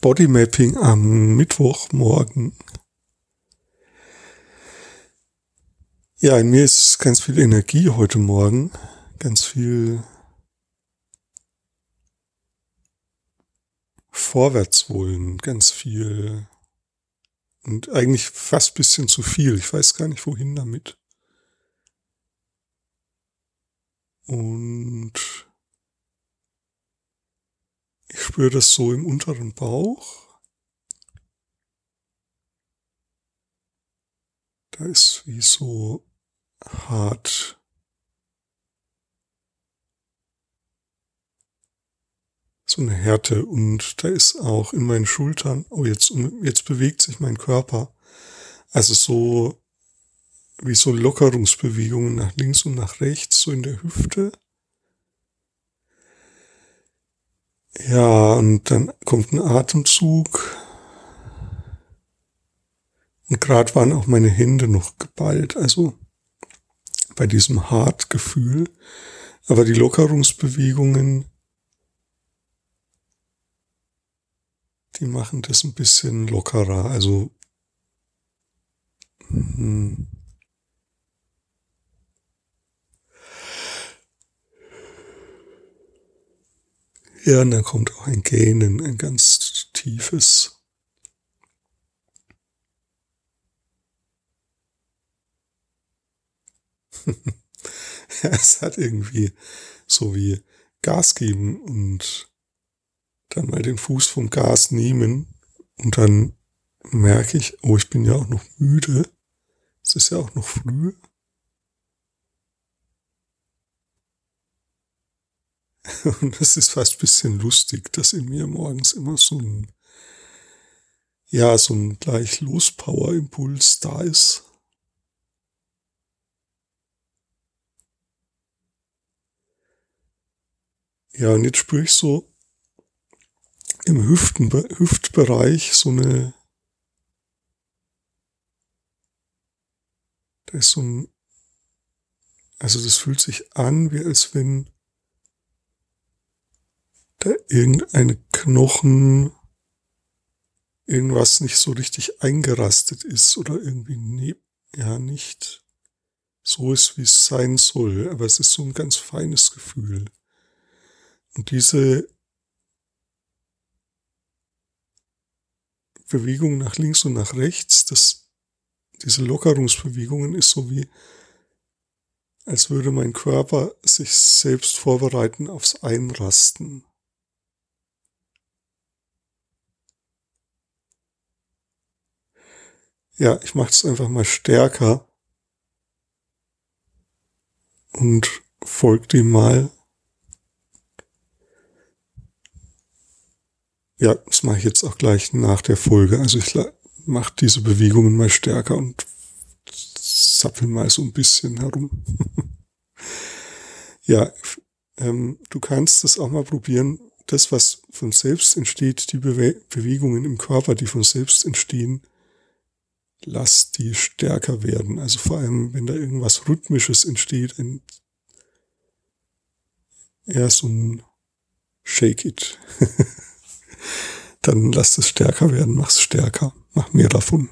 Bodymapping am Mittwochmorgen. Ja, in mir ist ganz viel Energie heute Morgen, ganz viel Vorwärtswollen, ganz viel und eigentlich fast bisschen zu viel. Ich weiß gar nicht, wohin damit. Und spüre das so im unteren Bauch. Da ist wie so hart. So eine Härte und da ist auch in meinen Schultern, oh jetzt, jetzt bewegt sich mein Körper. Also so wie so Lockerungsbewegungen nach links und nach rechts, so in der Hüfte. Ja, und dann kommt ein Atemzug. Und gerade waren auch meine Hände noch geballt, also bei diesem Hartgefühl. Aber die Lockerungsbewegungen, die machen das ein bisschen lockerer. Also hm. Ja, und dann kommt auch ein Gähnen, ein ganz tiefes. es hat irgendwie so wie Gas geben und dann mal den Fuß vom Gas nehmen und dann merke ich, oh, ich bin ja auch noch müde. Es ist ja auch noch früh. Und es ist fast ein bisschen lustig, dass in mir morgens immer so ein, ja, so ein gleich Los-Power-Impuls da ist. Ja, und jetzt spüre ich so im Hüften, Hüftbereich so eine, da ist so ein, also das fühlt sich an, wie als wenn da irgendeine Knochen, irgendwas nicht so richtig eingerastet ist oder irgendwie ne, ja nicht so ist, wie es sein soll. Aber es ist so ein ganz feines Gefühl. Und diese Bewegung nach links und nach rechts, das, diese Lockerungsbewegungen ist so wie, als würde mein Körper sich selbst vorbereiten aufs Einrasten. Ja, ich mache es einfach mal stärker und folgt dem mal. Ja, das mache ich jetzt auch gleich nach der Folge. Also ich mache diese Bewegungen mal stärker und zappel mal so ein bisschen herum. ja, ähm, du kannst das auch mal probieren. Das, was von selbst entsteht, die Bewe Bewegungen im Körper, die von selbst entstehen, lass die stärker werden. Also vor allem, wenn da irgendwas Rhythmisches entsteht, ein, eher so ein Shake it. Dann lass es stärker werden, mach's stärker, mach mehr davon.